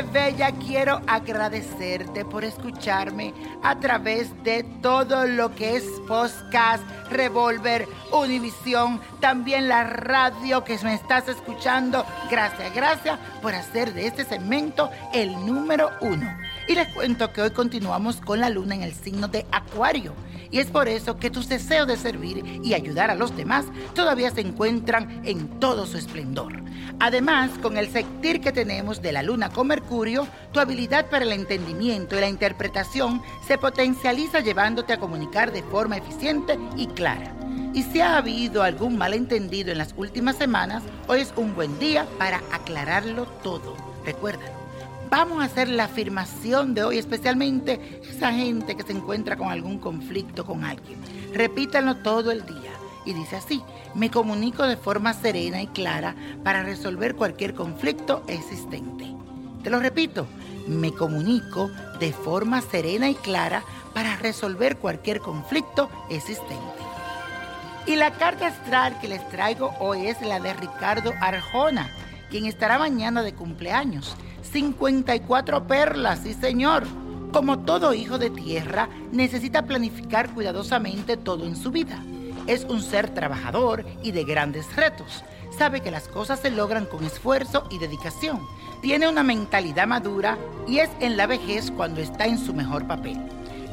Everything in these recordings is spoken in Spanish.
bella, quiero agradecerte por escucharme a través de todo lo que es podcast, Revolver, Univisión, también la radio que me estás escuchando. Gracias, gracias por hacer de este segmento el número uno. Y les cuento que hoy continuamos con la luna en el signo de Acuario. Y es por eso que tus deseos de servir y ayudar a los demás todavía se encuentran en todo su esplendor. Además, con el sentir que tenemos de la luna con Mercurio, tu habilidad para el entendimiento y la interpretación se potencializa llevándote a comunicar de forma eficiente y clara. Y si ha habido algún malentendido en las últimas semanas, hoy es un buen día para aclararlo todo. Recuérdalo. Vamos a hacer la afirmación de hoy, especialmente esa gente que se encuentra con algún conflicto con alguien. Repítanlo todo el día. Y dice así, me comunico de forma serena y clara para resolver cualquier conflicto existente. Te lo repito, me comunico de forma serena y clara para resolver cualquier conflicto existente. Y la carta astral que les traigo hoy es la de Ricardo Arjona, quien estará mañana de cumpleaños. 54 perlas, sí señor. Como todo hijo de tierra, necesita planificar cuidadosamente todo en su vida. Es un ser trabajador y de grandes retos. Sabe que las cosas se logran con esfuerzo y dedicación. Tiene una mentalidad madura y es en la vejez cuando está en su mejor papel.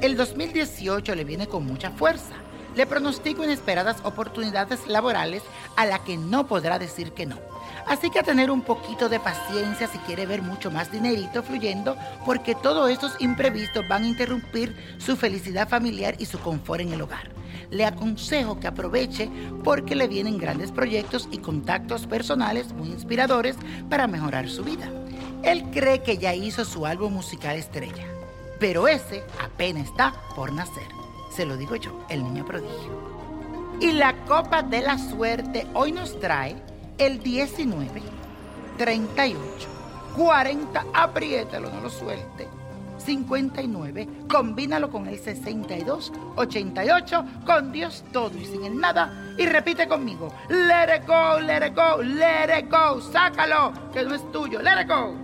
El 2018 le viene con mucha fuerza. Le pronostico inesperadas oportunidades laborales a la que no podrá decir que no. Así que a tener un poquito de paciencia si quiere ver mucho más dinerito fluyendo, porque todos estos imprevistos van a interrumpir su felicidad familiar y su confort en el hogar. Le aconsejo que aproveche porque le vienen grandes proyectos y contactos personales muy inspiradores para mejorar su vida. Él cree que ya hizo su álbum musical estrella, pero ese apenas está por nacer. Se lo digo yo, el niño prodigio. Y la copa de la suerte hoy nos trae el 19, 38, 40, apriétalo, no lo suelte. 59, combínalo con el 62, 88, con Dios todo y sin el nada. Y repite conmigo, let it go, let it go, let it go, sácalo, que no es tuyo, let it go.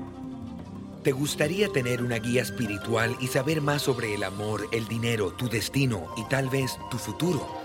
¿Te gustaría tener una guía espiritual y saber más sobre el amor, el dinero, tu destino y tal vez tu futuro?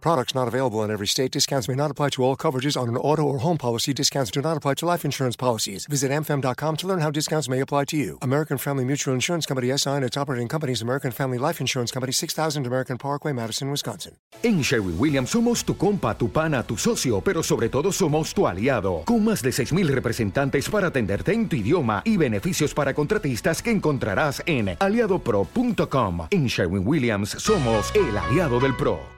Products not available in every state. Discounts may not apply to all coverages on an auto or home policy. Discounts do not apply to life insurance policies. Visit amfam.com to learn how discounts may apply to you. American Family Mutual Insurance Company SI and its operating companies American Family Life Insurance Company 6000 American Parkway, Madison, Wisconsin. En Sherwin Williams somos tu compa, tu pana, tu socio, pero sobre todo somos tu aliado, con más de 6.000 representantes para atenderte en tu idioma y beneficios para contratistas que encontrarás en aliadopro.com. En Sherwin Williams somos el aliado del PRO.